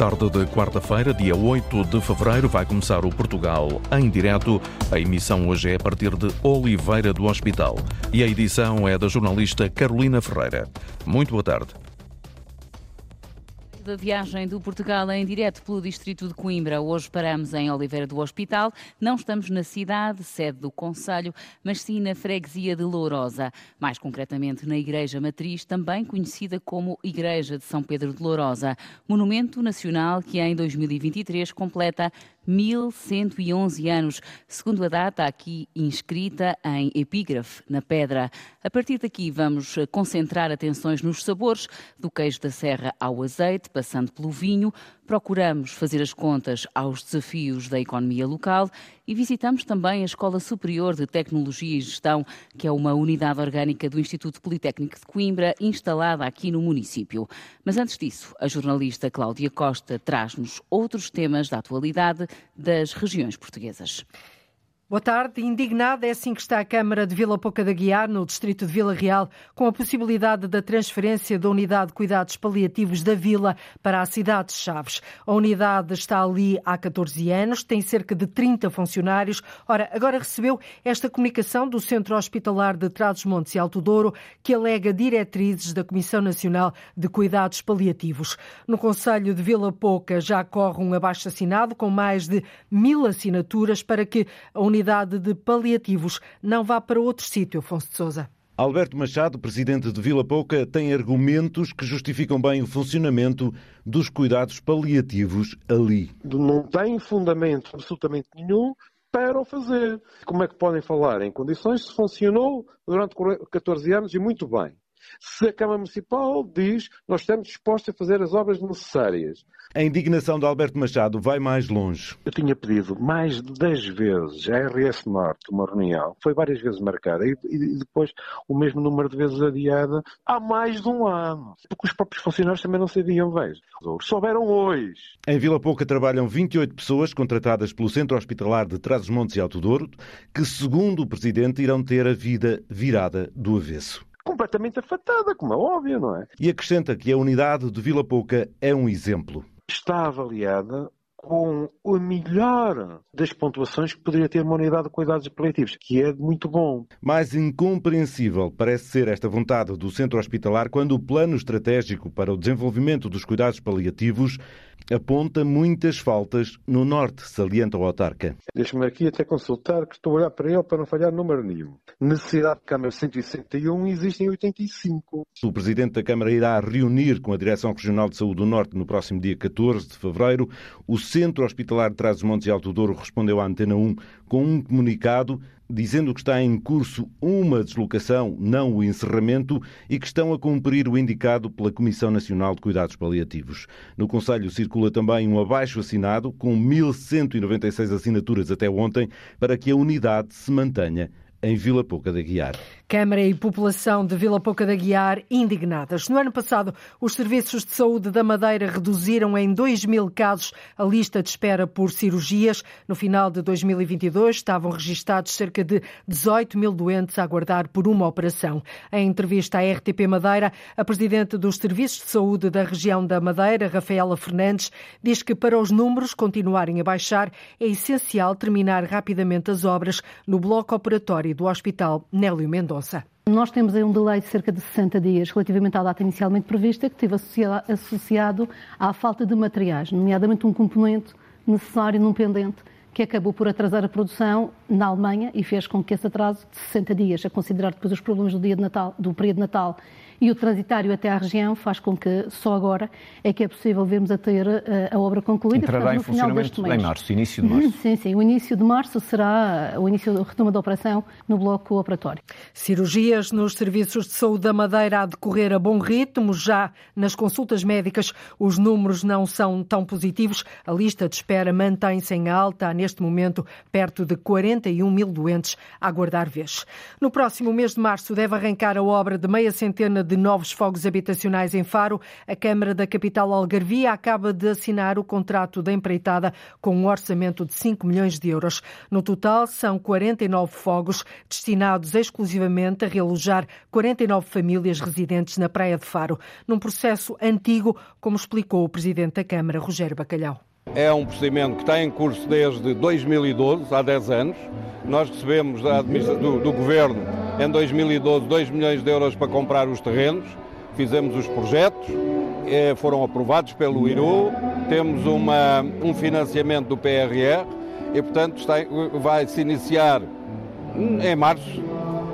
tarde de quarta-feira, dia 8 de fevereiro, vai começar o Portugal em direto. A emissão hoje é a partir de Oliveira do Hospital e a edição é da jornalista Carolina Ferreira. Muito boa tarde da viagem do Portugal em direto pelo distrito de Coimbra. Hoje paramos em Oliveira do Hospital. Não estamos na cidade, sede do Conselho, mas sim na freguesia de Lourosa. Mais concretamente na Igreja Matriz, também conhecida como Igreja de São Pedro de Lourosa. Monumento nacional que em 2023 completa 1111 anos, segundo a data aqui inscrita em epígrafe na pedra. A partir daqui vamos concentrar atenções nos sabores, do queijo da serra ao azeite, passando pelo vinho, procuramos fazer as contas aos desafios da economia local e visitamos também a Escola Superior de Tecnologia e Gestão, que é uma unidade orgânica do Instituto Politécnico de Coimbra, instalada aqui no município. Mas antes disso, a jornalista Cláudia Costa traz-nos outros temas da atualidade das regiões portuguesas. Boa tarde. Indignada é assim que está a Câmara de Vila Pouca da Guiar, no distrito de Vila Real, com a possibilidade da transferência da unidade de cuidados paliativos da Vila para a cidade de Chaves. A unidade está ali há 14 anos, tem cerca de 30 funcionários. Ora, agora recebeu esta comunicação do Centro Hospitalar de Trás-os-Montes e Alto Douro, que alega diretrizes da Comissão Nacional de Cuidados Paliativos. No Conselho de Vila Pouca já corre um abaixo-assinado com mais de mil assinaturas para que a unidade unidade de paliativos não vá para outro sítio, Afonso de Sousa. Alberto Machado, presidente de Vila Pouca, tem argumentos que justificam bem o funcionamento dos cuidados paliativos ali. Não tem fundamento absolutamente nenhum para o fazer. Como é que podem falar em condições se funcionou durante 14 anos e muito bem? Se a Câmara Municipal diz nós estamos dispostos a fazer as obras necessárias. A indignação de Alberto Machado vai mais longe. Eu tinha pedido mais de 10 vezes à RS Norte uma reunião, foi várias vezes marcada e, e depois o mesmo número de vezes adiada há mais de um ano. Porque os próprios funcionários também não sabiam, veja. Souberam hoje. Em Vila Pouca trabalham 28 pessoas contratadas pelo Centro Hospitalar de Trás-os-Montes e Alto Douro, que, segundo o Presidente, irão ter a vida virada do avesso completamente afatada, como é óbvio, não é? E acrescenta que a unidade de Vila Pouca é um exemplo. Está avaliada com a melhor das pontuações que poderia ter uma unidade de cuidados paliativos, que é muito bom. Mais incompreensível parece ser esta vontade do centro hospitalar quando o plano estratégico para o desenvolvimento dos cuidados paliativos aponta muitas faltas no norte, salienta o autarca. Deixa-me aqui até consultar, que estou a olhar para ele para não falhar número nenhum. Necessidade de Câmara 161 existem 85. O Presidente da Câmara irá reunir com a Direção Regional de Saúde do Norte no próximo dia 14 de fevereiro. O Centro Hospitalar de Trás-os-Montes e Alto Douro respondeu à Antena 1 com um comunicado dizendo que está em curso uma deslocação, não o encerramento, e que estão a cumprir o indicado pela Comissão Nacional de Cuidados Paliativos. No Conselho circula também um abaixo assinado, com 1.196 assinaturas até ontem, para que a unidade se mantenha em Vila Pouca da Guiar. Câmara e população de Vila Pouca da Guiar indignadas. No ano passado, os serviços de saúde da Madeira reduziram em 2 mil casos a lista de espera por cirurgias. No final de 2022, estavam registados cerca de 18 mil doentes a aguardar por uma operação. Em entrevista à RTP Madeira, a presidente dos serviços de saúde da região da Madeira, Rafaela Fernandes, diz que para os números continuarem a baixar, é essencial terminar rapidamente as obras no bloco operatório do Hospital Nélio Mendonça. Nós temos aí um delay de cerca de 60 dias relativamente à data inicialmente prevista, que esteve associado à falta de materiais, nomeadamente um componente necessário num pendente que acabou por atrasar a produção na Alemanha e fez com que esse atraso de 60 dias, a considerar depois os problemas do dia de Natal, do período de Natal e o transitário até à região faz com que só agora é que é possível vermos a ter eh, a obra concluída. Entrará em funcionamento em março, início de março. Sim, sim. O início de março será o início do retoma da operação no bloco operatório. Cirurgias nos serviços de saúde da Madeira a decorrer a bom ritmo. Já nas consultas médicas os números não são tão positivos. A lista de espera mantém-se em alta a neste momento perto de 41 mil doentes a aguardar vez. No próximo mês de março deve arrancar a obra de meia centena de novos fogos habitacionais em Faro. A Câmara da capital Algarvia acaba de assinar o contrato da empreitada com um orçamento de 5 milhões de euros. No total, são 49 fogos destinados exclusivamente a realojar 49 famílias residentes na Praia de Faro, num processo antigo, como explicou o Presidente da Câmara, Rogério Bacalhau. É um procedimento que está em curso desde 2012, há 10 anos. Nós recebemos do, do Governo em 2012 2 milhões de euros para comprar os terrenos, fizemos os projetos, eh, foram aprovados pelo IRU, temos uma, um financiamento do PRR e, portanto, vai-se iniciar em março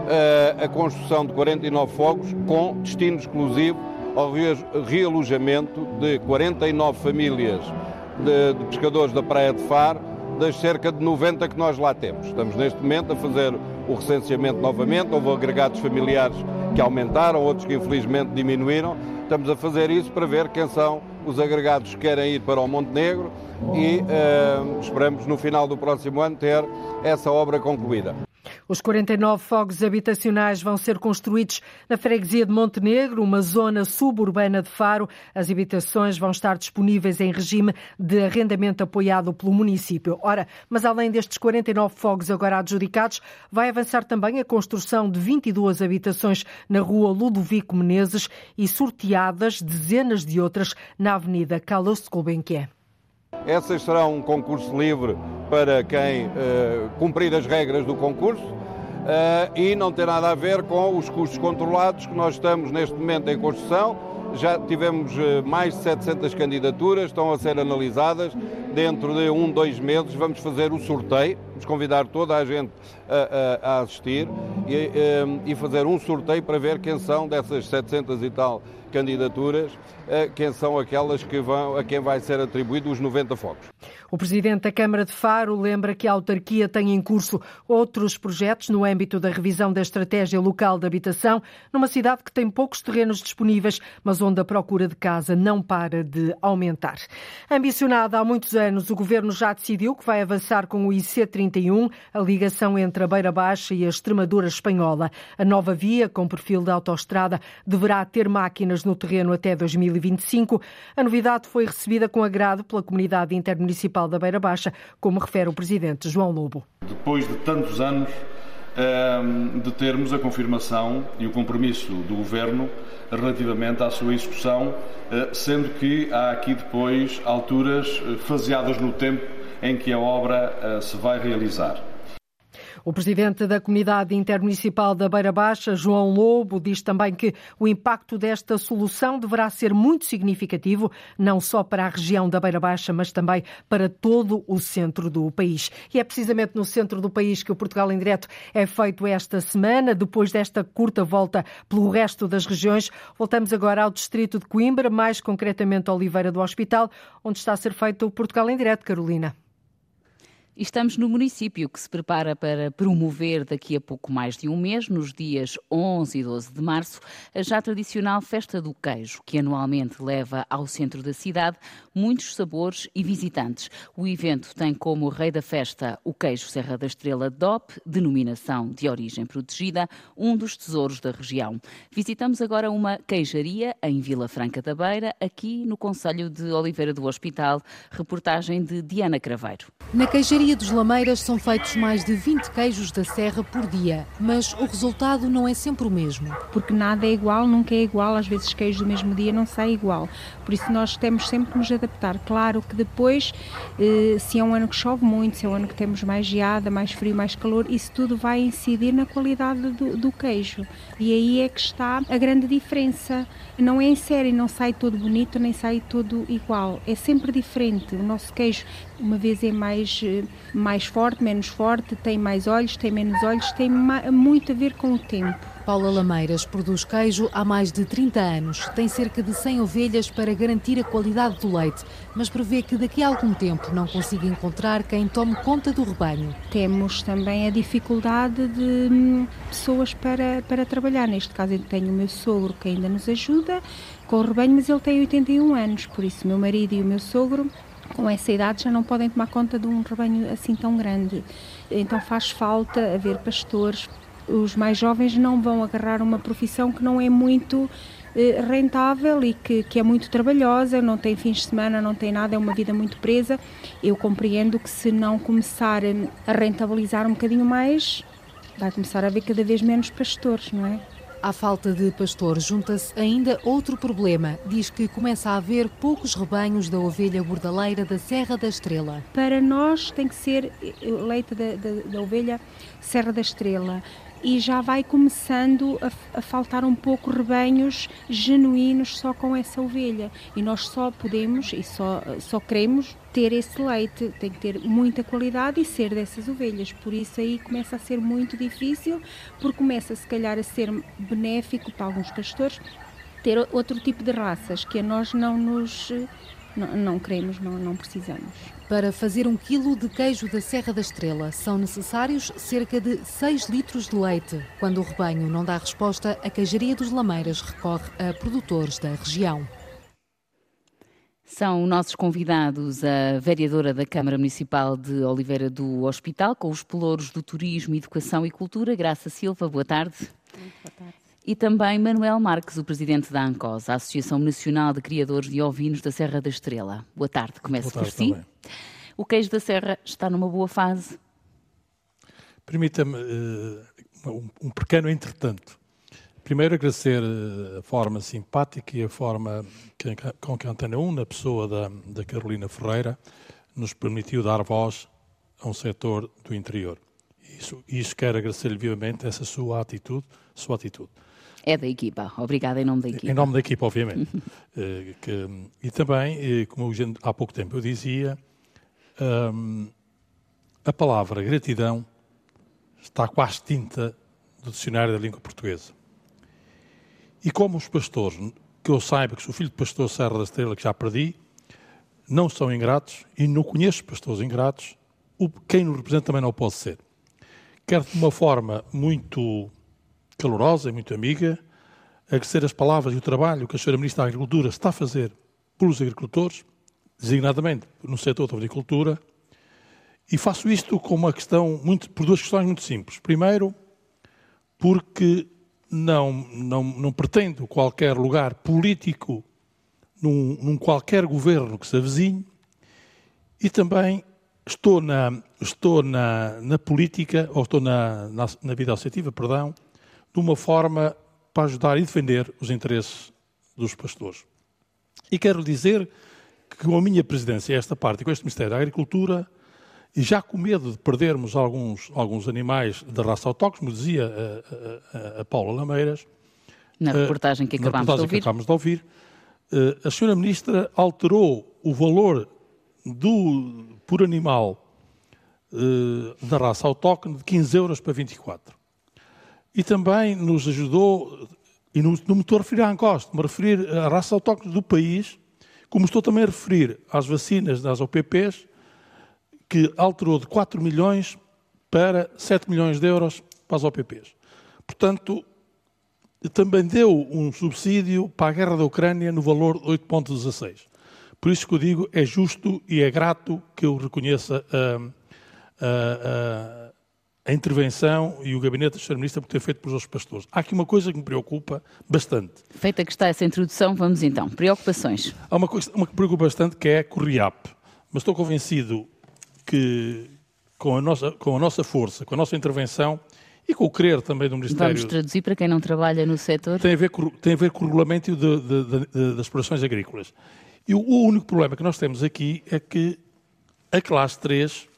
eh, a construção de 49 fogos com destino exclusivo ao realojamento de 49 famílias de, de pescadores da Praia de Faro, das cerca de 90 que nós lá temos. Estamos neste momento a fazer o recenseamento novamente, houve agregados familiares que aumentaram, outros que infelizmente diminuíram. Estamos a fazer isso para ver quem são os agregados que querem ir para o Montenegro e uh, esperamos no final do próximo ano ter essa obra concluída. Os 49 fogos habitacionais vão ser construídos na freguesia de Montenegro, uma zona suburbana de Faro. As habitações vão estar disponíveis em regime de arrendamento apoiado pelo município. Ora, mas além destes 49 fogos agora adjudicados, vai avançar também a construção de 22 habitações na rua Ludovico Menezes e sorteadas dezenas de outras na Avenida Carlos Gulbenkian. Essas serão um concurso livre para quem uh, cumprir as regras do concurso uh, e não tem nada a ver com os custos controlados que nós estamos neste momento em construção. Já tivemos uh, mais de 700 candidaturas, estão a ser analisadas. Dentro de um, dois meses vamos fazer o sorteio, vamos convidar toda a gente a, a, a assistir e, e fazer um sorteio para ver quem são dessas 700 e tal candidaturas, quem são aquelas que vão, a quem vai ser atribuído os 90 focos. O presidente da Câmara de Faro lembra que a autarquia tem em curso outros projetos no âmbito da revisão da estratégia local de habitação, numa cidade que tem poucos terrenos disponíveis, mas onde a procura de casa não para de aumentar. Ambicionada há muitos anos, o governo já decidiu que vai avançar com o IC31, a ligação entre a Beira Baixa e a Extremadura espanhola. A nova via, com perfil de autoestrada, deverá ter máquinas no terreno até 2025. A novidade foi recebida com agrado pela comunidade intermunicipal da Beira Baixa, como refere o presidente João Lobo. Depois de tantos anos ehm, de termos a confirmação e o compromisso do Governo relativamente à sua execução, eh, sendo que há aqui depois alturas eh, faseadas no tempo em que a obra eh, se vai realizar. O presidente da Comunidade Intermunicipal da Beira Baixa, João Lobo, diz também que o impacto desta solução deverá ser muito significativo, não só para a região da Beira Baixa, mas também para todo o centro do país. E é precisamente no centro do país que o Portugal em Direto é feito esta semana, depois desta curta volta pelo resto das regiões. Voltamos agora ao distrito de Coimbra, mais concretamente Oliveira do Hospital, onde está a ser feito o Portugal em Direto, Carolina. Estamos no município que se prepara para promover daqui a pouco mais de um mês, nos dias 11 e 12 de março, a já tradicional Festa do Queijo, que anualmente leva ao centro da cidade muitos sabores e visitantes. O evento tem como rei da festa o queijo Serra da Estrela DOP, denominação de origem protegida, um dos tesouros da região. Visitamos agora uma queijaria em Vila Franca da Beira, aqui no Conselho de Oliveira do Hospital, reportagem de Diana Craveiro. Na queijaria Maria dos Lameiras são feitos mais de 20 queijos da serra por dia, mas o resultado não é sempre o mesmo. Porque nada é igual, nunca é igual, às vezes queijos do mesmo dia não sai igual. Por isso nós temos sempre que nos adaptar. Claro que depois, eh, se é um ano que chove muito, se é um ano que temos mais geada, mais frio, mais calor, isso tudo vai incidir na qualidade do, do queijo. E aí é que está a grande diferença. Não é em série, não sai todo bonito, nem sai todo igual. É sempre diferente. O nosso queijo, uma vez é mais eh, mais forte, menos forte, tem mais olhos, tem menos olhos, tem muito a ver com o tempo. Paula Lameiras produz queijo há mais de 30 anos. Tem cerca de 100 ovelhas para garantir a qualidade do leite, mas prevê que daqui a algum tempo não consiga encontrar quem tome conta do rebanho. Temos também a dificuldade de hum, pessoas para, para trabalhar. Neste caso, tenho o meu sogro que ainda nos ajuda com o rebanho, mas ele tem 81 anos, por isso, meu marido e o meu sogro com essa idade já não podem tomar conta de um rebanho assim tão grande. Então faz falta haver pastores. Os mais jovens não vão agarrar uma profissão que não é muito eh, rentável e que, que é muito trabalhosa, não tem fins de semana, não tem nada, é uma vida muito presa. Eu compreendo que se não começar a rentabilizar um bocadinho mais, vai começar a haver cada vez menos pastores, não é? À falta de pastores junta-se ainda outro problema. Diz que começa a haver poucos rebanhos da ovelha bordaleira da Serra da Estrela. Para nós tem que ser leite da, da, da ovelha Serra da Estrela e já vai começando a, a, faltar um pouco rebanhos genuínos só com essa ovelha. E nós só podemos e só, só queremos ter esse leite, tem que ter muita qualidade e ser dessas ovelhas. Por isso aí começa a ser muito difícil, porque começa se calhar a ser benéfico para alguns pastores ter outro tipo de raças que a nós não nos não, não queremos, não, não precisamos. Para fazer um quilo de queijo da Serra da Estrela são necessários cerca de 6 litros de leite. Quando o rebanho não dá resposta, a Queijaria dos Lameiras recorre a produtores da região. São nossos convidados a vereadora da Câmara Municipal de Oliveira do Hospital, com os pelouros do Turismo, Educação e Cultura, Graça Silva. Boa tarde. Muito boa tarde e também Manuel Marques, o presidente da ANCOS, a Associação Nacional de Criadores de Ovinos da Serra da Estrela. Boa tarde, começo por si. Também. O queijo da Serra está numa boa fase? Permita-me uh, um, um, pequeno entretanto. Primeiro agradecer uh, a forma simpática e a forma que, com que a Antena 1, na pessoa da, da Carolina Ferreira, nos permitiu dar voz a um setor do interior. Isso, isso quero agradecer-lhe vivamente essa sua atitude, sua atitude. É da equipa. Obrigada em nome da equipa. Em nome da equipa, obviamente. uh, que, e também, uh, como há pouco tempo eu dizia, um, a palavra gratidão está quase tinta do dicionário da língua portuguesa. E como os pastores, que eu saiba que sou filho de pastor Serra da Estrela, que já perdi, não são ingratos e não conheço pastores ingratos, o, quem nos representa também não pode ser. Quero de uma forma muito calorosa e muito amiga, agradecer as palavras e o trabalho que a Sra. Ministra da Agricultura está a fazer pelos agricultores, designadamente no setor da agricultura, e faço isto com uma questão muito, por duas questões muito simples. Primeiro, porque não, não, não pretendo qualquer lugar político num, num qualquer governo que se avizinhe, e também estou na, estou na, na política, ou estou na, na, na vida associativa, perdão, de uma forma para ajudar e defender os interesses dos pastores. E quero dizer que com a minha presidência, esta parte, com este Ministério da Agricultura, e já com medo de perdermos alguns, alguns animais da raça autóctone, como dizia a, a, a Paula Lameiras, na reportagem que acabámos, de, ouvir. Que acabámos de ouvir, a senhora Ministra alterou o valor do, por animal da raça autóctone de 15 euros para 24. E também nos ajudou, e não, não me estou a referir à Ancosta, me referir à raça autóctone do país, como estou também a referir às vacinas das OPPs, que alterou de 4 milhões para 7 milhões de euros para as OPPs. Portanto, também deu um subsídio para a guerra da Ucrânia no valor de 8,16. Por isso que eu digo, é justo e é grato que eu reconheça a, a, a intervenção e o gabinete da Sra. Ministra por ter feito pelos pastores. Há aqui uma coisa que me preocupa bastante. Feita que está essa introdução, vamos então. Preocupações. Há uma coisa uma que me preocupa bastante que é a Corriap. Mas estou convencido que com a, nossa, com a nossa força, com a nossa intervenção e com o querer também do Ministério... Vamos traduzir para quem não trabalha no setor. Tem a ver com, tem a ver com o regulamento de, de, de, das explorações agrícolas. E o, o único problema que nós temos aqui é que a classe 3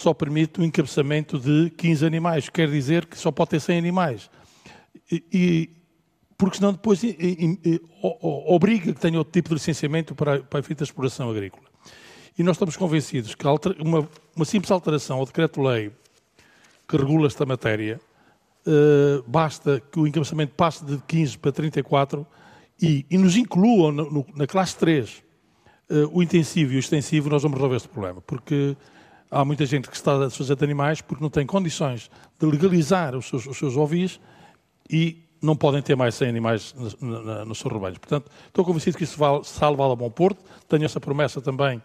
só permite o encabeçamento de 15 animais, quer dizer que só pode ter 100 animais. E, e porque senão depois e, e, obriga que tenha outro tipo de licenciamento para, para a efeito da exploração agrícola. E nós estamos convencidos que uma, uma simples alteração ao decreto-lei que regula esta matéria, uh, basta que o encabeçamento passe de 15 para 34 e, e nos incluam no, no, na classe 3 uh, eh, o intensivo e o extensivo, nós vamos resolver este problema. Porque há muita gente que está a desfazer de animais porque não tem condições de legalizar os seus, os seus ovis e não podem ter mais 100 animais nos seus rebanhos. Portanto, estou convencido que isso vai, salva a bom porto. Tenho essa promessa também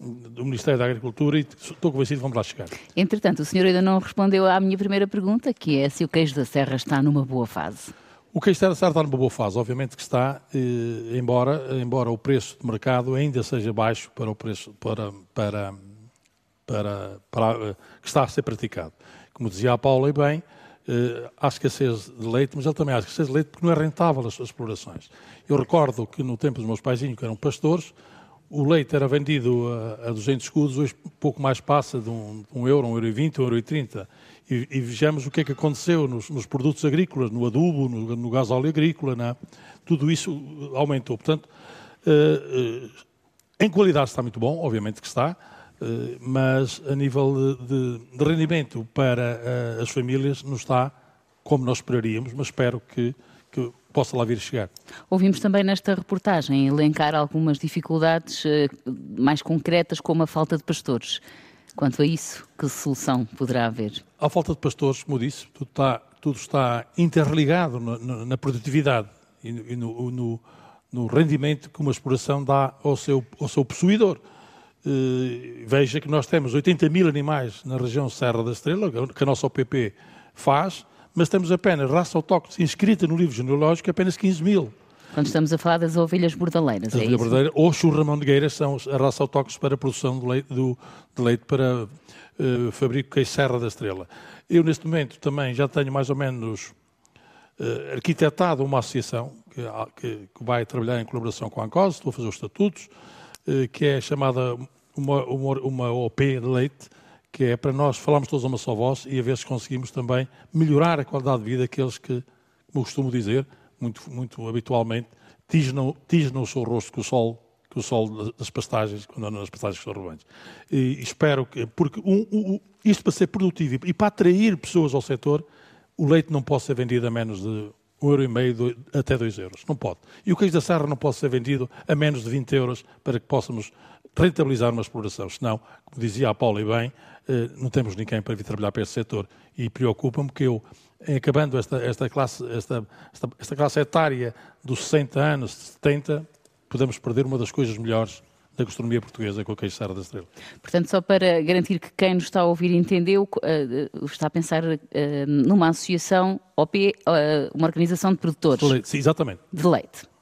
do Ministério da Agricultura e estou convencido que vamos lá chegar. Entretanto, o senhor ainda não respondeu à minha primeira pergunta, que é se o queijo da Serra está numa boa fase. O queijo da Serra está numa boa fase, obviamente que está, eh, embora, embora o preço de mercado ainda seja baixo para o preço para, para, para, para eh, que está a ser praticado. Como dizia a Paula e bem, eh, há escassez de leite, mas ele também há escassez de leite porque não é rentável as, as explorações. Eu recordo que no tempo dos meus paizinhos, que eram pastores, o leite era vendido a, a 200 escudos, hoje pouco mais passa de um, um euro, um euro e vinte, um euro e trinta. E, e, vejamos o que é que aconteceu nos, nos produtos agrícolas, no adubo, no, no gás óleo agrícola, né? tudo isso aumentou. Portanto, uh, uh, em qualidade está muito bom, obviamente que está, mas a nível de, de rendimento para as famílias não está como nós esperaríamos, mas espero que, que possa lá vir chegar. Ouvimos também nesta reportagem elencar algumas dificuldades eh, mais concretas, como a falta de pastores. Quanto a isso, que solução poderá haver? A falta de pastores, como disse, tudo está, tudo está interligado na, na produtividade e, no, no, no, rendimento que uma exploração dá ao seu, ao seu possuidor. Uh, veja que nós temos 80 mil animais na região Serra da Estrela, que a nossa OPP faz, mas temos apenas raça autóctone inscrita no livro genealógico apenas 15 mil. Quando estamos a falar das ovelhas bordaleiras, as é ovelhas bordeiras ou churramondegueiras são a raça autóctone para a produção de leite, do, de leite para uh, fabrico queijo Serra da Estrela. Eu, neste momento, também já tenho mais ou menos uh, arquitetado uma associação que, que, que, vai trabalhar em colaboração com a ANCOS, estou a fazer os estatutos, que é chamada uma, uma, uma OP de leite, que é para nós falarmos todos uma só voz e a ver se conseguimos também melhorar a qualidade de vida daqueles que, como costumo dizer, muito, muito habitualmente, tisnam, tisnam o seu rosto com o sol com o sol das pastagens, quando andam nas pastagens que são rebanhos. E espero que, porque um, um, isto para ser produtivo e para atrair pessoas ao setor, o leite não pode ser vendido a menos de um euro e meio até dois euros. Não pode. E o queijo da serra não pode ser vendido a menos de 20 euros para que possamos rentabilizar uma exploração. Senão, como dizia a Paula e bem, eh, não temos ninguém para vir trabalhar para esse setor. E preocupa-me que eu, acabando esta, esta, classe, esta, esta, esta classe etária dos 60 anos, 70, podemos perder uma das coisas melhores da gastronomia portuguesa com a Serra da Estrela. Portanto, só para garantir que quem nos está a ouvir entendeu, uh, está a pensar uh, numa associação OP, uma organização de produtores. De leite, sim, exatamente. De leite.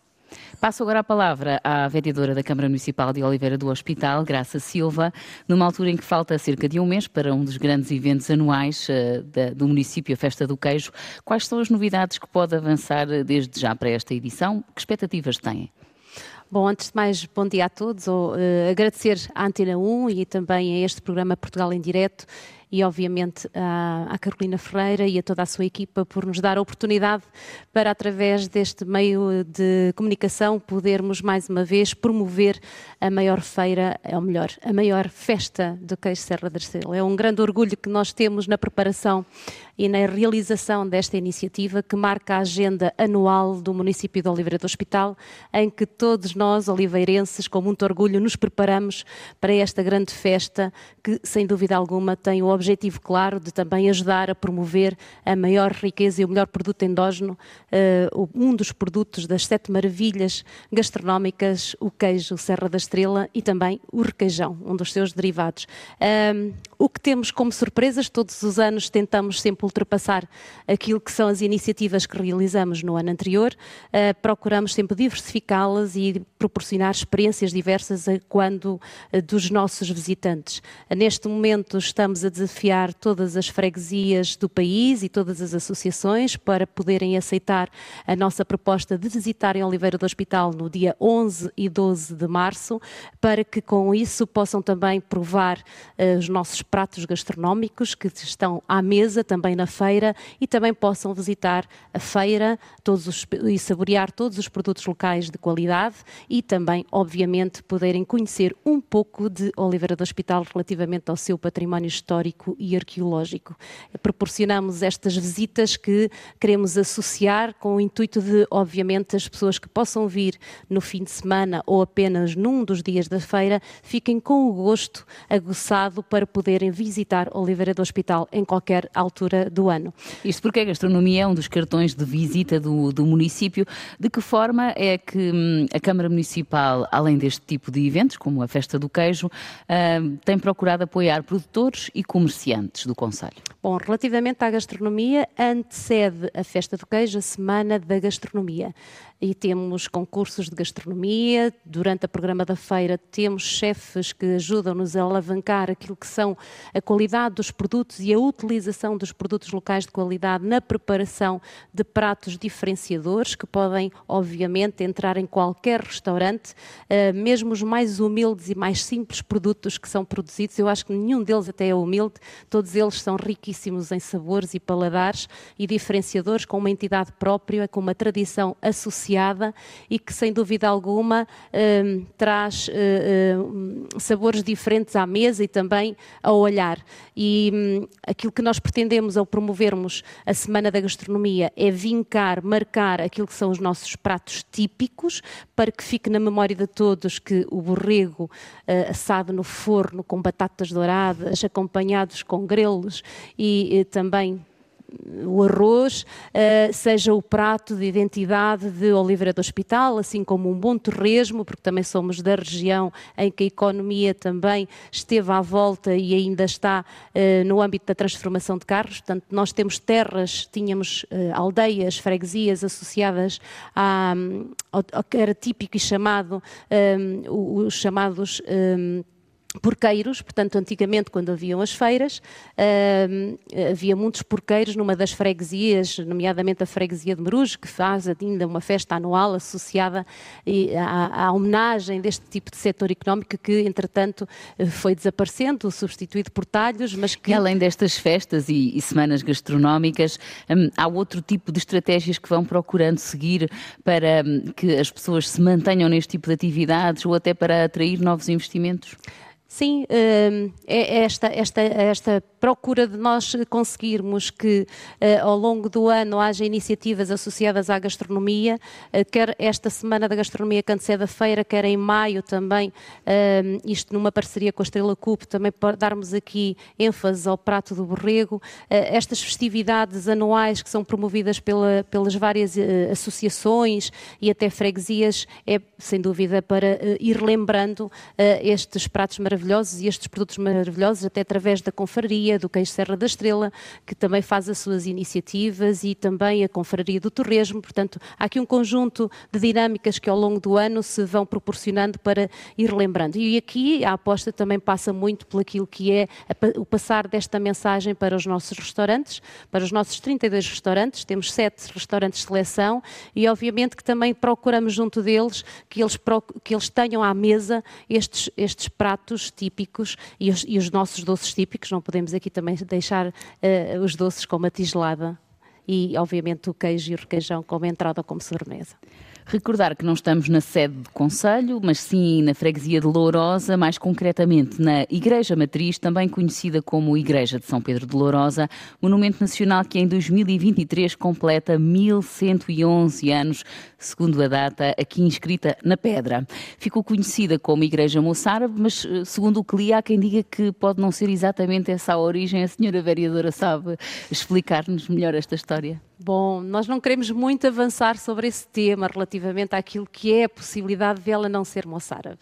Passo agora a palavra à vereadora da Câmara Municipal de Oliveira do Hospital, Graça Silva, numa altura em que falta cerca de um mês para um dos grandes eventos anuais uh, da, do município, a Festa do Queijo. Quais são as novidades que pode avançar eh, desde já para esta edição? Que expectativas têm? Bom, antes de mais, bom dia a todos. Ou, uh, agradecer à Antena 1 e também a este programa Portugal em Direto e, obviamente, à, à, Carolina Ferreira e a toda a sua equipa por nos dar a oportunidade para, através deste meio de comunicação, podermos mais uma vez promover a maior feira, ou melhor, a maior festa do queijo Serra da Estrela. É um grande orgulho que nós temos na preparação e na realização desta iniciativa que marca a agenda anual do município de Oliveira do Hospital, em que todos nós, oliveirenses, com muito orgulho, nos preparamos para esta grande festa que, sem dúvida alguma, tem o objetivo claro de também ajudar a promover a maior riqueza e o melhor produto endógeno, uh, um dos produtos das sete maravilhas gastronómicas, o queijo Serra da Estrela e também o requeijão, um dos seus derivados. Uh, o que temos como surpresas, todos os anos tentamos sempre ultrapassar aquilo que são as iniciativas que realizamos no ano anterior, uh, procuramos sempre diversificá-las e proporcionar experiências diversas a quando uh, dos nossos visitantes. Uh, neste momento estamos a desafiar todas as freguesias do país e todas as associações para poderem aceitar a nossa proposta de visitarem Oliveira do Hospital no dia 11 e 12 de março, para que com isso possam também provar os nossos pratos gastronómicos que estão à mesa também na na feira e também possam visitar a feira todos os, e saborear todos os produtos locais de qualidade e também, obviamente, poderem conhecer um pouco de Oliveira do Hospital relativamente ao seu património histórico e arqueológico. Proporcionamos estas visitas que queremos associar com o intuito de, obviamente, as pessoas que possam vir no fim de semana ou apenas num dos dias da feira fiquem com o gosto aguçado para poderem visitar Oliveira do Hospital em qualquer altura do ano. Isto porque a gastronomia é um dos cartões de visita do, do município. De que forma é que hum, a Câmara Municipal, além deste tipo de eventos, como a Festa do Queijo, hum, tem procurado apoiar produtores e comerciantes do Conselho? Bom, relativamente à gastronomia, antecede a Festa do Queijo a Semana da Gastronomia e temos concursos de gastronomia. Durante a programa da feira temos chefes que ajudam-nos a alavancar aquilo que são a qualidade dos produtos e a utilização dos produtos locais de qualidade na preparação de pratos diferenciadores que podem, obviamente, entrar em qualquer restaurante, uh, mesmo os mais humildes e mais simples produtos que são produzidos. Eu acho que nenhum deles até é humilde, todos eles são riquíssimos em sabores e paladares e diferenciadores com uma entidade própria, com uma tradição associada e que, sem dúvida alguma, um, traz um, sabores diferentes à mesa e também ao olhar. E um, aquilo que nós pretendemos ao promovermos a Semana da Gastronomia é vincar, marcar aquilo que são os nossos pratos típicos, para que fique na memória de todos que o borrego uh, assado no forno com batatas douradas, acompanhados com grelos e, e também o arroz uh, seja o prato de identidade de Oliveira do Hospital, assim como um bom torresmo, porque também somos da região em que a economia também esteve à volta e ainda está uh, no âmbito da transformação de carros. Portanto, nós temos terras, tínhamos uh, aldeias, freguesias associadas à, ao, ao, que era típico e chamado, um, os chamados um, porqueiros, portanto, antigamente, quando haviam as feiras, havia muitos porqueiros numa das freguesias, nomeadamente a freguesia de Merujo, que faz ainda uma festa anual associada à, à, homenagem deste tipo de setor económico que, entretanto, foi desaparecendo, substituído por talhos, mas que... E além destas festas e, e semanas gastronómicas, há outro tipo de estratégias que vão procurando seguir para que as pessoas se mantenham neste tipo de atividades ou até para atrair novos investimentos? Sim, hum, é esta, esta, esta procura de nós conseguirmos que eh, ao longo do ano haja iniciativas associadas à gastronomia, eh, quer esta Semana da Gastronomia que antecede a feira, quer em maio também, hum, isto numa parceria com a Estrela Cup, também para darmos aqui ênfase ao prato do borrego, eh, estas festividades anuais que são promovidas pela, pelas várias associações e até freguesias, é sem dúvida para ir lembrando estes pratos maravilhosos maravilhosos e estes produtos maravilhosos, até através da confraria do Queijo Serra da Estrela, que também faz as suas iniciativas e também a confraria do Torresmo. Portanto, há aqui um conjunto de dinâmicas que ao longo do ano se vão proporcionando para ir lembrando. E aqui a aposta também passa muito por aquilo que é o passar desta mensagem para os nossos restaurantes, para os nossos 32 restaurantes, temos sete restaurantes de seleção e obviamente que também procuramos junto deles que eles, que eles tenham à mesa estes, estes pratos típicos e os, e os, nossos doces típicos, não podemos aqui também deixar uh, os doces como a tigelada e, obviamente, o queijo e o requeijão como entrada ou como sobremesa. Recordar que não estamos na sede do Conselho, mas sim na freguesia de Lourosa, mais concretamente na Igreja Matriz, também conhecida como Igreja de São Pedro de Lourosa, monumento nacional que em 2023 completa 1111 anos, segundo a data aqui inscrita na pedra. Ficou conhecida como Igreja Moçárabe, mas eh, segundo o que li, há quem diga que pode não ser exatamente essa a origem. A senhora vereadora sabe explicar-nos melhor esta história? Bom, nós não queremos muito avançar sobre esse tema relativamente àquilo que é a possibilidade de ela não ser moçárabe.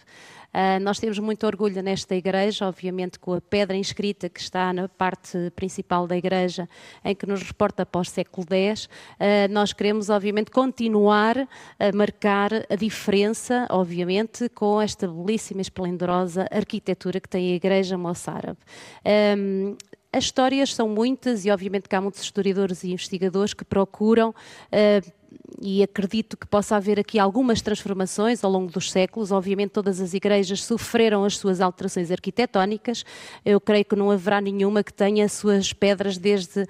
Uh, nós temos muito orgulho nesta igreja, obviamente com a pedra inscrita que está na parte principal da igreja, em que nos reporta após o século X. Uh, nós queremos, obviamente, continuar a marcar a diferença, obviamente, com esta belíssima e esplendorosa arquitetura que tem a igreja moçárabe. Um, as histórias são muitas e, obviamente, que há muitos historiadores e investigadores que procuram uh, e acredito que possa haver aqui algumas transformações ao longo dos séculos. Obviamente, todas as igrejas sofreram as suas alterações arquitetónicas. Eu creio que não haverá nenhuma que tenha as suas pedras desde uh,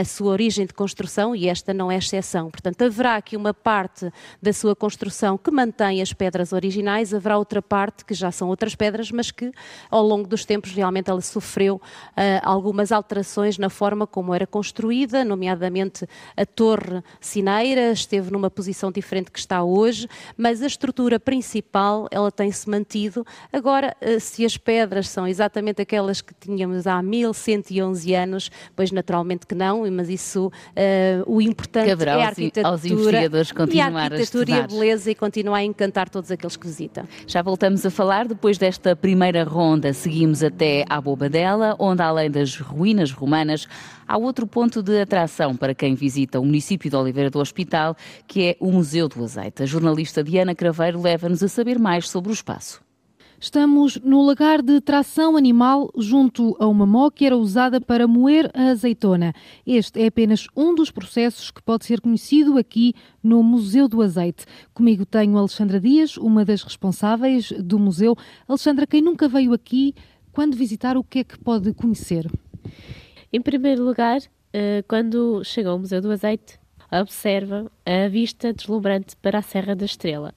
a sua origem de construção e esta não é exceção. Portanto, haverá aqui uma parte da sua construção que mantém as pedras originais, haverá outra parte que já são outras pedras, mas que ao longo dos tempos realmente ela sofreu uh, algumas alterações na forma como era construída, nomeadamente a torre cineira esteve numa posição diferente que está hoje, mas a estrutura principal ela tem-se mantido. Agora, uh, se as pedras são exatamente aquelas que tínhamos há 1111 anos, pois naturalmente que não, mas isso uh, o importante Caberá é a arquitetura aos investigadores continuar e a arquitetura a e a beleza e continuar a encantar todos aqueles que visitam. Já voltamos a falar depois desta primeira ronda. Seguimos até à Bobadela, onde além das ruínas romanas, há outro ponto de atração para quem visita o município de Oliveira do Hospital, que é o Museu do Azeite. A jornalista Diana Craveiro leva-nos a saber mais sobre o espaço. Estamos no lagar de tração animal junto a uma mó que era usada para moer a azeitona. Este é apenas um dos processos que pode ser conhecido aqui no Museu do Azeite. Comigo tenho Alexandra Dias, uma das responsáveis do museu. Alexandra, quem nunca veio aqui, quando visitar, o que é que pode conhecer? Em primeiro lugar, eh, quando chega ao Museu do Azeite, observa a vista deslumbrante para a Serra da Estrela.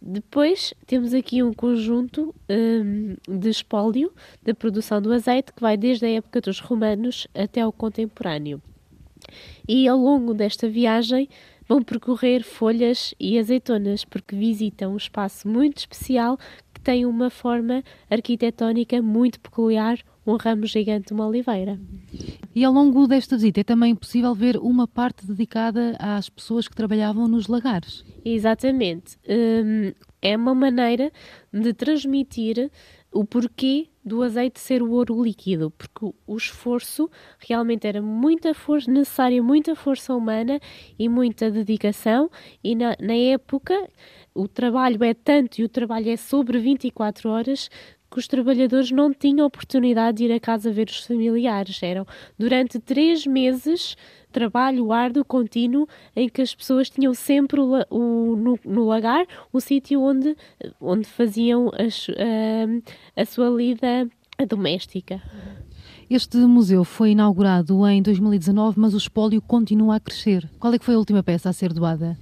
Depois temos aqui um conjunto um, de espólio da produção do azeite que vai desde a época dos romanos até ao contemporâneo. E ao longo desta viagem vão percorrer folhas e azeitonas porque visitam um espaço muito especial que tem uma forma arquitetónica muito peculiar, um ramo gigante de uma oliveira. E ao longo desta visita é também possível ver uma parte dedicada às pessoas que trabalhavam nos lagares. Exatamente. Um, é uma maneira de transmitir o porquê do azeite ser o ouro líquido, porque o esforço realmente era muita força necessária, muita força humana e muita dedicação, e na, na época o trabalho é tanto e o trabalho é sobre 24 horas que os trabalhadores não tinham oportunidade de ir a casa ver os familiares. Eram durante três meses trabalho árduo, contínuo, em que as pessoas tinham sempre o, o no, no, lagar o sítio onde, onde faziam as, a, a sua lida doméstica. Este museu foi inaugurado em 2019, mas o espólio continua a crescer. Qual é que foi a última peça a ser doada?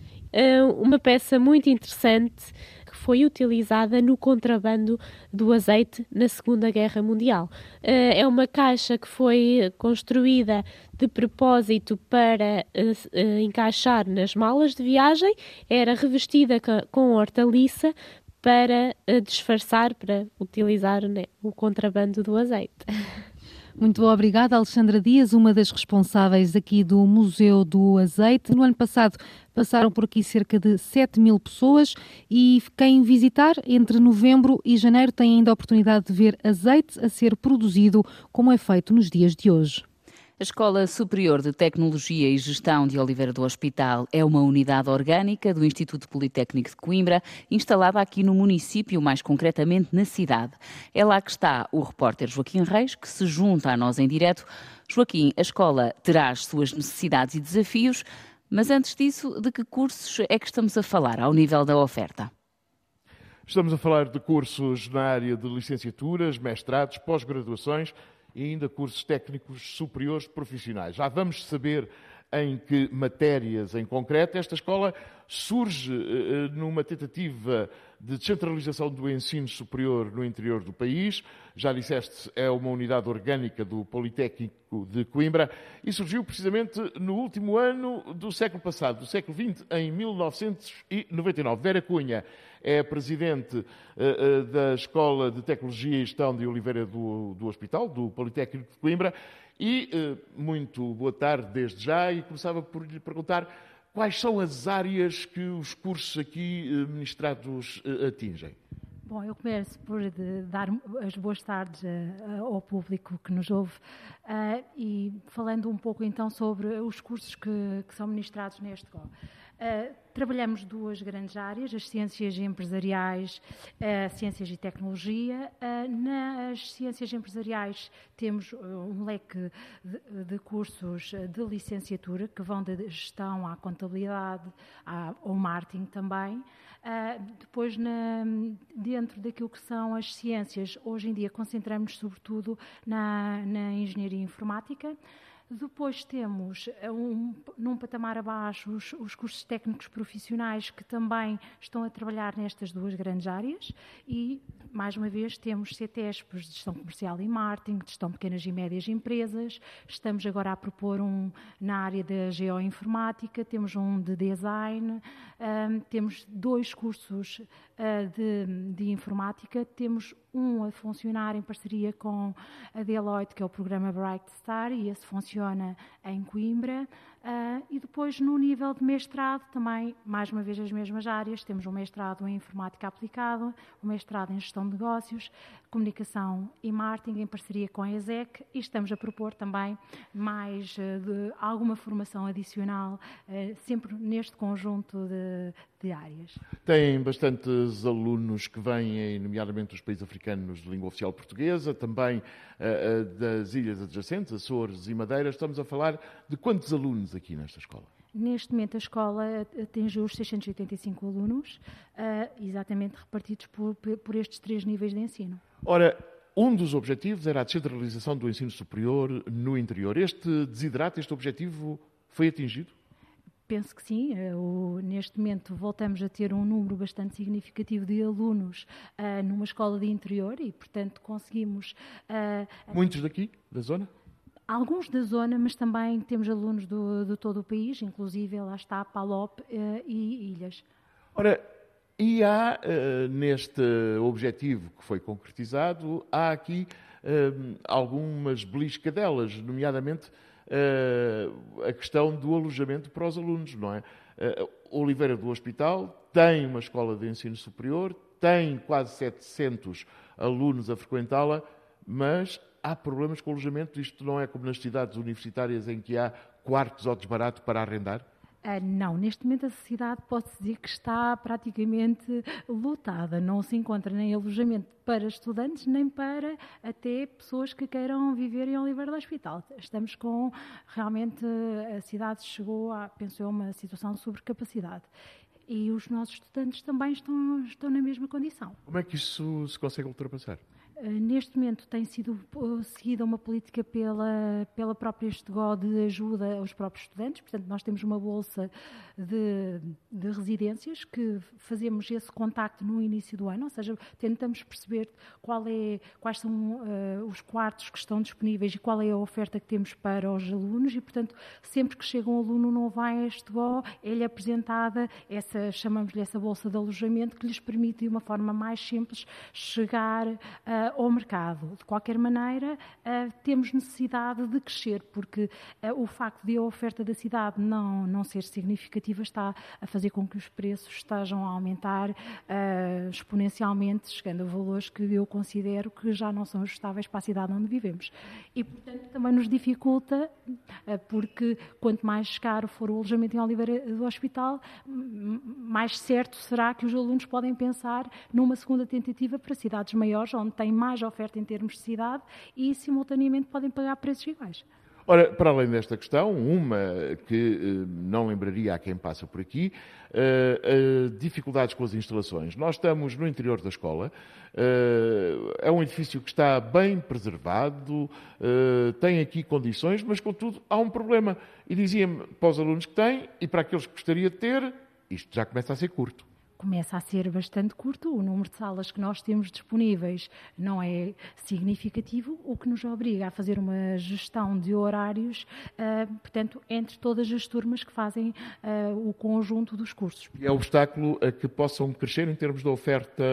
uma peça muito interessante foi utilizada no contrabando do azeite na Segunda Guerra Mundial. Eh, é uma caixa que foi construída de propósito para eh, eh, encaixar nas malas de viagem, era revestida com hortaliça para disfarçar, para utilizar né, o contrabando do azeite. Muito obrigada, Alexandra Dias, uma das responsáveis aqui do Museu do Azeite. No ano passado passaram por aqui cerca de 7 mil pessoas e quem visitar entre novembro e janeiro tem ainda a oportunidade de ver azeite a ser produzido, como é feito nos dias de hoje. A Escola Superior de Tecnologia e Gestão de Oliveira do Hospital é uma unidade orgânica do Instituto Politécnico de Coimbra, instalada aqui no município, mais concretamente na cidade. É lá que está o repórter Joaquim Reis, que se junta a nós em direto. Joaquim, a escola terá as suas necessidades e desafios, mas antes disso, de que cursos é que estamos a falar ao nível da oferta? Estamos a falar de cursos na área de licenciaturas, mestrados, pós-graduações, e ainda cursos técnicos superiores profissionais. Já vamos saber em que matérias em concreto esta escola surge uh, numa tentativa de descentralização do ensino superior no interior do país. Já disseste, é uma unidade orgânica do Politécnico de Coimbra e surgiu precisamente no último ano do século passado, do século XX, em 1999. Vera Cunha é presidente uh, da Escola de Tecnologia e Gestão de Oliveira do, do Hospital, do Politécnico de Coimbra. E uh, muito boa tarde desde já e começava por lhe perguntar quais são as áreas que os cursos aqui uh, ministrados atingem. Bom, eu começo por dar as boas tardes ao público que nos ouve e falando um pouco então sobre os cursos que são ministrados neste GO. Trabalhamos duas grandes áreas, as ciências empresariais, uh, ciências e tecnologia. Uh, nas ciências empresariais temos um leque de, cursos de licenciatura que vão da gestão à contabilidade, ao marketing também. Depois, dentro daquilo que são as ciências, hoje em dia concentramos sobretudo na, na engenharia informática. Depois temos, eh, um, num patamar abaixo, os, os, cursos técnicos profissionais que também estão a trabalhar nestas duas grandes áreas e, mais uma vez, temos CTESPs de gestão comercial e marketing, de gestão pequenas e médias empresas. Estamos agora a propor um na área da geoinformática, temos um de design, um, temos dois cursos uh, de, de informática, temos um a funcionar em parceria com a Deloitte, que é o programa Bright Star, e esse funciona em Coimbra. Uh, e depois, no nível de mestrado, também, mais uma vez, as mesmas áreas. Temos um mestrado em Informática Aplicada, um mestrado em Gestão de Negócios, Comunicação e Marketing, em parceria com a ESEC, e estamos a propor também mais uh, de alguma formação adicional, uh, sempre neste conjunto de, de áreas. Tem bastantes alunos que vêm, nomeadamente dos países africanos de língua oficial portuguesa, também das ilhas adjacentes, Açores e Madeira. Estamos a falar de quantos alunos aqui nesta escola? Neste momento a escola atingiu os 685 alunos, uh, exatamente repartidos por, por estes três níveis de ensino. Ora, um dos objetivos era a descentralização do ensino superior no interior. Este desidrato, este objetivo foi atingido? Penso que sim. Eh, neste momento voltamos a ter um número bastante significativo de alunos uh, numa escola de interior e, portanto, conseguimos. Uh, Muitos daqui, da zona? Alguns da zona, mas também temos alunos do, de todo o país, inclusive lá está Palop uh, e Ilhas. Ora, e há uh, neste objetivo que foi concretizado, há aqui uh, algumas beliscadelas, nomeadamente a questão do alojamento para os alunos, não é? Oliveira do Hospital tem uma escola de ensino superior, tem quase 700 alunos a frequentá-la, mas há problemas com o alojamento? Isto não é como nas cidades universitárias em que há quartos ao desbarato para arrendar? Uh, não, neste momento a cidade pode-se dizer que está praticamente lotada. Não se encontra nem alojamento para estudantes, nem para até pessoas que queiram viver em Oliveira do Hospital. Estamos com, realmente, a cidade chegou a, penso eu, uma situação de sobrecapacidade. E os nossos estudantes também estão, estão na mesma condição. Como é que isso se consegue ultrapassar? Eh, neste momento tem sido eh, seguida uma política pela, pela própria Estegó de ajuda aos próprios estudantes, portanto, nós temos uma bolsa de, de, residências que fazemos esse contacto no início do ano, ou seja, tentamos perceber qual é, quais são uh, os quartos que estão disponíveis e qual é a oferta que temos para os alunos. E, portanto, sempre que chega um aluno novo à Estegó, é-lhe apresentada essa, chamamos-lhe essa bolsa de alojamento que lhes permite, de uma forma mais simples, chegar uh, ao mercado. De qualquer maneira, uh, temos necessidade de crescer, porque uh, o facto de a oferta da cidade não, não ser significativa está a fazer com que os preços estejam a aumentar uh, exponencialmente, chegando a valores que eu considero que já não são ajustáveis para a cidade onde vivemos. E, portanto, também nos dificulta, porque quanto mais caro for o alojamento em Oliveira do Hospital, mais certo será que os alunos podem pensar numa segunda tentativa para cidades maiores, onde têm mais oferta em termos de cidade e, simultaneamente, podem pagar preços iguais. Ora, para além desta questão, uma que uh, não lembraria a quem passa por aqui, uh, uh, dificuldades com as instalações. Nós estamos no interior da escola, é um edifício que está bem preservado, tem aqui condições, mas contudo há um problema. E dizia-me para os alunos que têm e para aqueles que gostaria de ter, isto já começa a ser curto começa a ser bastante curto. O número de salas que nós temos disponíveis não é significativo, o que nos obriga a fazer uma gestão de horários, uh, portanto, entre todas as turmas que fazem uh, o conjunto dos cursos. E é obstáculo a que possam crescer em termos de oferta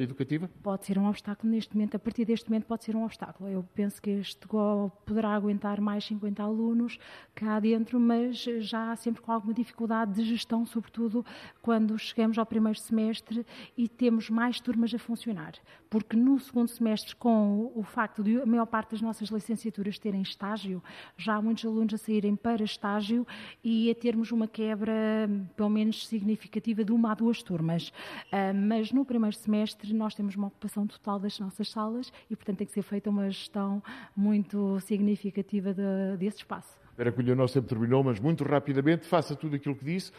educativa? Pode ser um obstáculo neste momento, a partir deste momento pode ser um obstáculo. Eu penso que este GO poderá aguentar mais 50 alunos cá dentro, mas já sempre com alguma dificuldade de gestão, sobretudo quando chegamos ao primeiro semestre e temos mais turmas a funcionar, porque no segundo semestre, com o facto de a maior parte das nossas licenciaturas terem estágio, já há muitos alunos a saírem para estágio e a termos uma quebra, pelo menos significativa, de uma a duas turmas. Uh, mas no primeiro semestre nós temos uma ocupação total das nossas salas e, portanto, tem que ser feita uma gestão muito significativa de, desse espaço. Vera Cunha, o nosso tempo terminou, mas muito rapidamente, faça tudo aquilo que disse.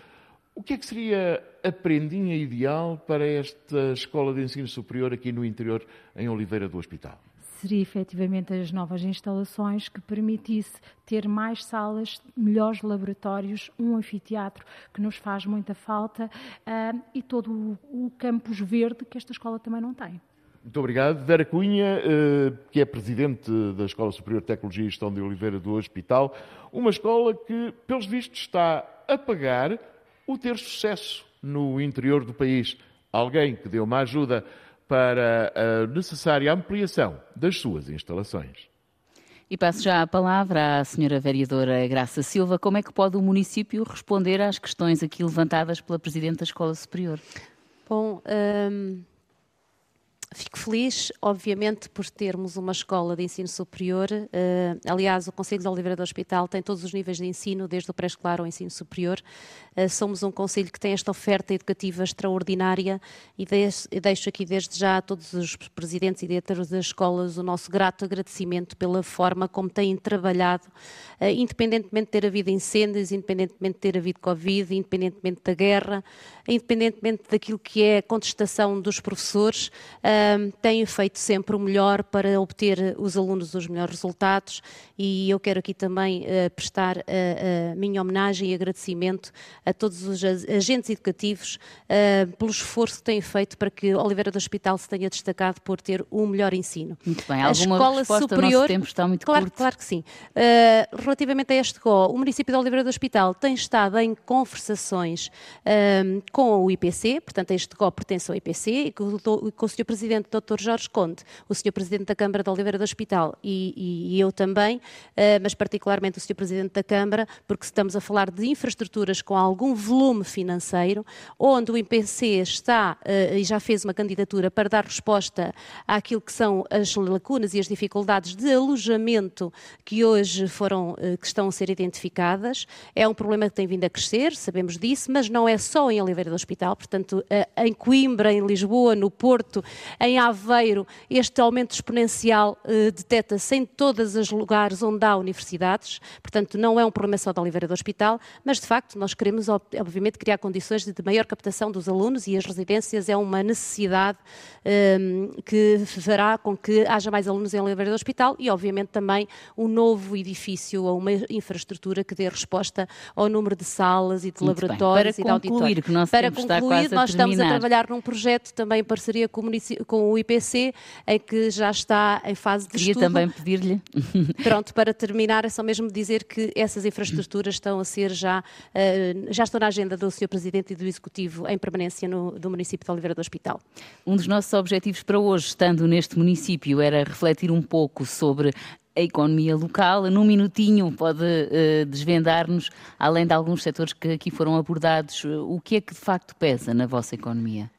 O que é que seria a prendinha ideal para esta escola de ensino superior aqui no interior, em Oliveira do Hospital? Seria efetivamente as novas instalações que permitisse ter mais salas, melhores laboratórios, um anfiteatro que nos faz muita falta uh, e todo o, o campus verde que esta escola também não tem. Muito obrigado. Vera Cunha, eh, que é presidente da Escola Superior de Tecnologia e Gestão de Oliveira do Hospital, uma escola que, pelos vistos, está a pagar o ter sucesso no interior do país. Alguém que deu uma ajuda para a necessária ampliação das suas instalações. E passo já a palavra à senhora vereadora Graça Silva. Como é que pode o município responder às questões aqui levantadas pela Presidente da Escola Superior? Bom, hum, Fico feliz, obviamente, por termos uma escola de ensino superior. Uh, aliás, o Conselho de Oliveira do Hospital tem todos os níveis de ensino, desde o pré-escolar ao ensino superior. Uh, somos um Conselho que tem esta oferta educativa extraordinária e, deixo aqui desde já a todos os presidentes e diretores das escolas o nosso grato agradecimento pela forma como têm trabalhado, uh, independentemente de ter havido incêndios, independentemente de ter havido Covid, independentemente da guerra, independentemente daquilo que é a contestação dos professores têm feito sempre o melhor para obter os alunos os melhores resultados e eu quero aqui também uh, prestar a, a, minha homenagem e agradecimento a todos os agentes educativos uh, pelo esforço que têm feito para que Oliveira do Hospital se tenha destacado por ter o um melhor ensino. Muito bem, a alguma escola superior, o tempo está muito claro, curto. Claro que sim. Uh, relativamente a este GO, o município de Oliveira do Hospital tem estado em conversações com o IPC, portanto este GO pertence ao IPC e com o Sr. Presidente Presidente, Dr. Jorge Conde, o Sr. Presidente da Câmara de Oliveira do Hospital e, e, e eu também, uh, mas particularmente o Sr. Presidente da Câmara, porque estamos a falar de infraestruturas com algum volume financeiro, onde o IPC está uh, e já fez uma candidatura para dar resposta àquilo que são as lacunas e as dificuldades de alojamento que hoje foram, uh, que estão a ser identificadas. É um problema que tem vindo a crescer, sabemos disso, mas não é só em Oliveira do Hospital, portanto, em Coimbra, em Lisboa, no Porto, em Aveiro, este aumento exponencial uh, detecta-se em todos os lugares onde há universidades, portanto, não é um problema só da Oliveira do Hospital, mas de facto nós queremos, obviamente, criar condições de, maior captação dos alunos e as residências é uma necessidade um, ehm, que fará com que haja mais alunos em Oliveira do Hospital e, obviamente, também um novo edifício ou uma infraestrutura que dê resposta ao número de salas e de Muito laboratórios bem. e de auditórios. Que nós Para concluir, nós estamos a trabalhar num projeto também em parceria com o, com o IPC, em que já está em fase de Queria estudo. também pedir-lhe. Pronto, para terminar, é só mesmo dizer que essas infraestruturas estão a ser já, uh, já estão na agenda do Sr. Presidente e do Executivo em permanência no, do município de Oliveira do Hospital. Um dos nossos objetivos para hoje, estando neste município, era refletir um pouco sobre a economia local. Num minutinho pode uh, desvendar-nos, além de alguns setores que aqui foram abordados, o que é que de facto pesa na vossa economia?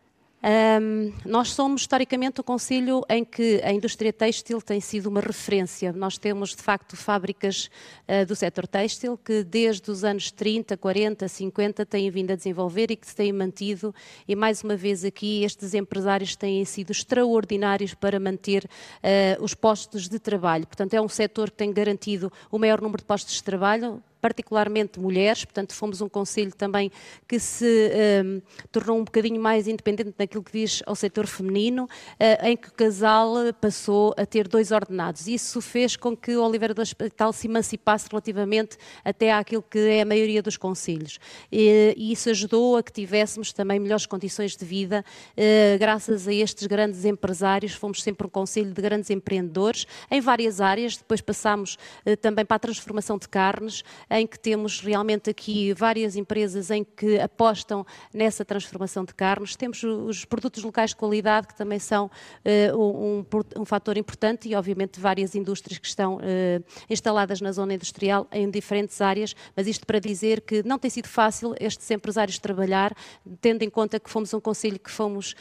Um, nós somos historicamente o Conselho em que a indústria têxtil tem sido uma referência. Nós temos, de facto, fábricas uh, do setor têxtil que desde os anos 30, 40, 50 têm vindo a desenvolver e que se têm mantido. E mais uma vez aqui, estes empresários têm sido extraordinários para manter uh, os postos de trabalho. Portanto, é um setor que tem garantido o maior número de postos de trabalho, particularmente mulheres, portanto fomos um conselho também que se um, tornou um bocadinho mais independente daquilo que diz ao setor feminino, uh, em que o casal passou a ter dois ordenados. Isso fez com que o Oliveira do Hospital se emancipasse relativamente até àquilo que é a maioria dos conselhos. E, e isso ajudou a que tivéssemos também melhores condições de vida, uh, graças a estes grandes empresários, fomos sempre um conselho de grandes empreendedores em várias áreas, depois passámos uh, também para a transformação de carnes, em que temos realmente aqui várias empresas em que apostam nessa transformação de carnes. Temos os produtos locais de qualidade, que também são uh, um, um, fator importante, e obviamente várias indústrias que estão uh, instaladas na zona industrial em diferentes áreas, mas isto para dizer que não tem sido fácil estes empresários trabalhar, tendo em conta que fomos um conselho que fomos,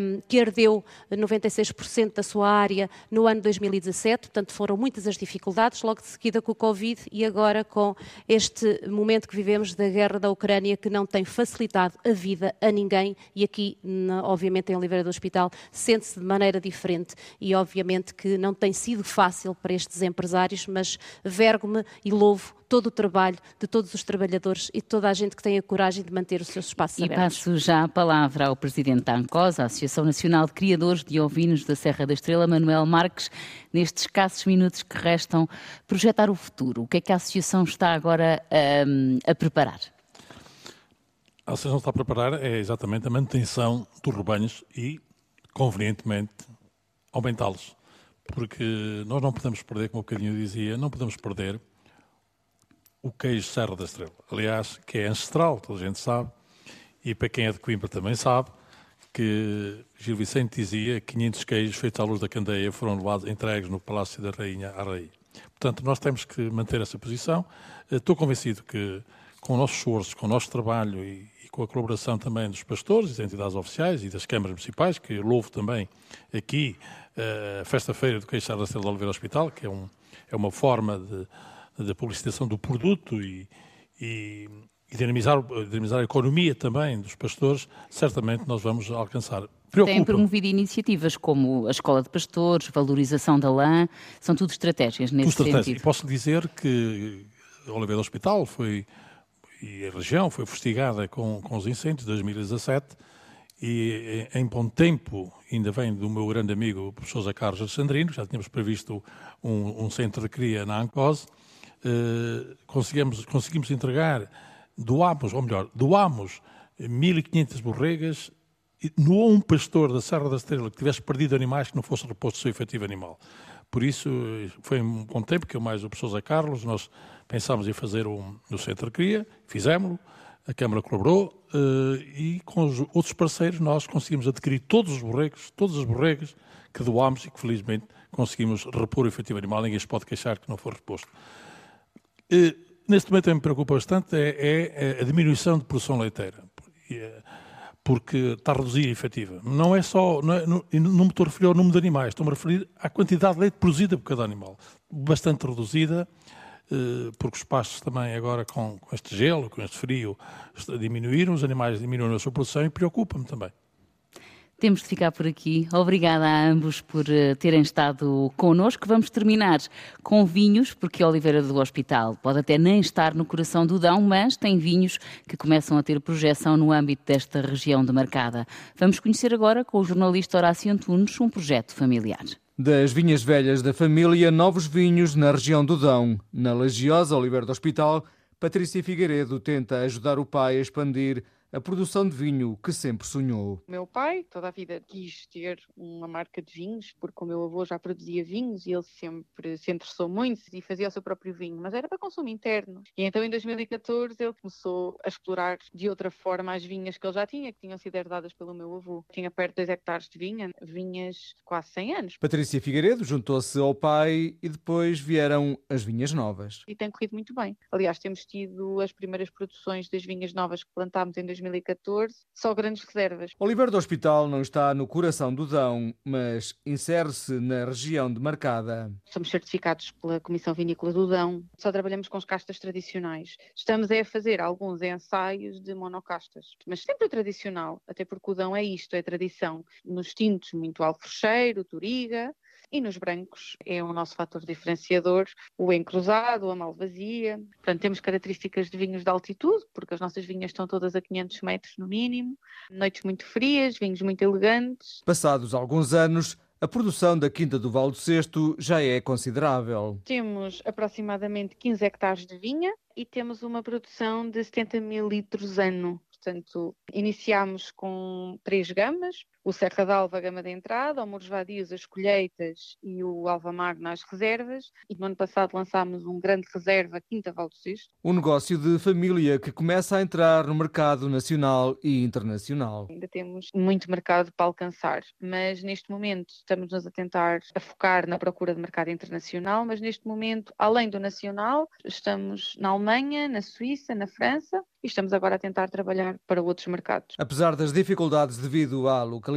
um, que herdeu 96% da sua área no ano 2017, portanto foram muitas as dificuldades, logo de seguida com o Covid e agora com este momento que vivemos da guerra da Ucrânia que não tem facilitado a vida a ninguém e aqui, obviamente, em Oliveira do Hospital, sente-se de maneira diferente. E obviamente que não tem sido fácil para estes empresários, mas vergo-me e louvo todo o trabalho de todos os trabalhadores e de toda a gente que tem a coragem de manter os seus espaços e abertos. E passo já a palavra ao Presidente da ANCOS, a Associação Nacional de Criadores de Ovinos da Serra da Estrela, Manuel Marques, nestes escassos minutos que restam, projetar o futuro. O que é que a Associação está agora um, a preparar? A Associação está a preparar é exatamente a manutenção dos rebanhos e, convenientemente, aumentá-los. Porque nós não podemos perder, como o bocadinho dizia, não podemos perder o queijo Serra da Estrela. Aliás, que é ancestral, toda a gente sabe, e para quem é de Coimbra também sabe, que Gil Vicente dizia que 500 queijos feitos à luz da candeia foram levados, entregues no Palácio da Rainha à Rainha. Portanto, nós temos que manter essa posição. Estou convencido que, com o nosso esforço, com o nosso trabalho e, e com a colaboração também dos pastores, das entidades oficiais e das câmaras municipais, que louvo também aqui eh, a Festa-feira do Queijo Serra da Estrela de Oliveira Hospital, que é, um, é uma forma de da publicitação do produto e, e, e dinamizar, dinamizar, a economia também dos pastores, certamente nós vamos alcançar. Têm promovido iniciativas como a Escola de Pastores, valorização da lã, são tudo estratégias nesse estratégia. sentido. E posso dizer que a Oliveira Hospital foi, e a região foi fustigada com, com os incêndios de 2017 e em bom tempo, ainda vem do meu grande amigo, o professor José Carlos Alexandrino, já tínhamos previsto um, um centro de cria na ANCOS, eh, conseguimos, conseguimos entregar, doámos, ou melhor, doámos 1.500 borregas não um pastor da Serra da Estrela que tivesse perdido animais que não fosse reposto seu efetivo animal. Por isso, foi um bom tempo que eu mais o professor Zé Carlos, nós pensámos em fazer um, no Centro Cria, fizemos-lo, a Câmara colaborou uh, e com os outros parceiros nós conseguimos adquirir todos os borregos, todas as borregas que doámos e que felizmente conseguimos repor o efetivo animal, ninguém se pode queixar que não for reposto. Neste momento também me preocupa bastante é, é, a diminuição de produção leiteira, eh, porque está a reduzir a efetiva. Não é só, não, é, não, não me estou a referir ao número de animais, estou-me a referir à quantidade de leite produzida por cada animal, bastante reduzida, eh, porque os pastos também agora com este gelo, com este frio, diminuíram, os animais diminuíram a sua produção e preocupa-me também. Temos de ficar por aqui. Obrigada a ambos por uh, terem estado connosco. Vamos terminar com vinhos, porque Oliveira do Hospital pode até nem estar no coração do Dão, mas tem vinhos que começam a ter projeção no âmbito desta região demarcada. Vamos conhecer agora com o jornalista Horácio Antunes um projeto familiar. Das vinhas velhas da família, novos vinhos na região do Dão. Na Legiosa Oliveira do Hospital, Patrícia Figueiredo tenta ajudar o pai a expandir a produção de vinho que sempre sonhou. Meu pai toda a vida quis ter uma marca de vinhos, porque o meu avô já produzia vinhos e ele sempre se interessou muito e fazia o seu próprio vinho, mas era para consumo interno. E então em 2014 ele começou a explorar de outra forma as vinhas que ele já tinha, que tinham sido herdadas pelo meu avô. Tinha perto de 2 hectares de vinha, vinhas quase 100 anos. Patrícia Figueiredo juntou-se ao pai e depois vieram as vinhas novas. E tem corrido muito bem. Aliás, temos tido as primeiras produções das vinhas novas que plantámos em 2014 2014, só grandes reservas. Oliveira do Hospital não está no coração do Dão, mas insere-se na região demarcada. Somos certificados pela Comissão Vinícola do Dão, só trabalhamos com as castas tradicionais. Estamos a fazer alguns ensaios de monocastas, mas sempre tradicional, até porque o Dão é isto, é tradição. Nos tintos, muito alfrecheiro, toriga, e nos brancos é o nosso fator diferenciador, o encruzado, a malvazia. Portanto, temos características de vinhos de altitude, porque as nossas vinhas estão todas a 500 metros no mínimo, noites muito frias, vinhos muito elegantes. Passados alguns anos, a produção da Quinta do Val do Cesto já é considerável. Temos aproximadamente 15 hectares de vinha e temos uma produção de 70 mil litros ano. Portanto, iniciámos com três gamas, o Serra d'Alva, a gama de entrada, o Muros Vadios, as colheitas e o Alvamagno nas reservas. E no ano passado lançámos um grande reserva, Quinta Val do Sisto. Um negócio de família que começa a entrar no mercado nacional e internacional. Ainda temos muito mercado para alcançar, mas neste momento estamos-nos a tentar a focar na procura de mercado internacional, mas neste momento, além do nacional, estamos na Alemanha, na Suíça, na França e estamos agora a tentar trabalhar para outros mercados. Apesar das dificuldades devido à localização,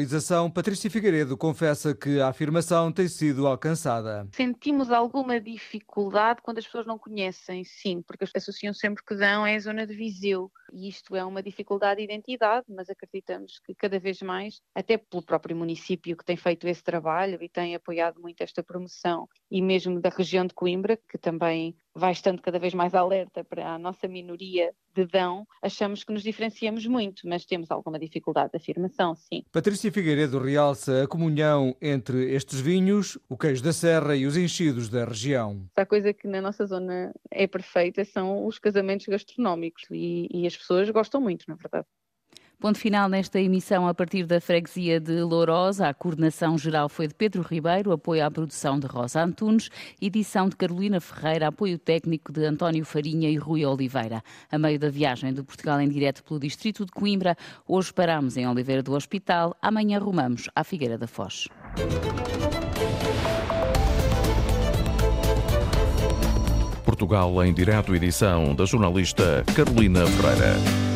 Patrícia Figueiredo confessa que a afirmação tem sido alcançada. Sentimos alguma dificuldade quando as pessoas não conhecem, sim, porque associam sempre que dão é a zona de Viseu e isto é uma dificuldade de identidade, mas acreditamos que cada vez mais, até pelo próprio município que tem feito esse trabalho e tem apoiado muito esta promoção e mesmo da região de Coimbra, que também vai estando cada vez mais alerta para a nossa minoria de Dão, achamos que nos diferenciamos muito, mas temos alguma dificuldade de afirmação, sim. Patrícia Figueiredo realça a comunhão entre estes vinhos, o queijo da serra e os enchidos da região. A coisa que na nossa zona é perfeita são os casamentos gastronómicos e, e as pessoas gostam muito, na verdade. Ponto final nesta emissão a partir da freguesia de Lourosa. A coordenação geral foi de Pedro Ribeiro, apoio à produção de Rosa Antunes, edição de Carolina Ferreira, apoio técnico de António Farinha e Rui Oliveira. A meio da viagem do Portugal em direto pelo distrito de Coimbra, hoje paramos em Oliveira do Hospital, amanhã rumamos à Figueira da Foz. Portugal em direto edição da jornalista Carolina Ferreira.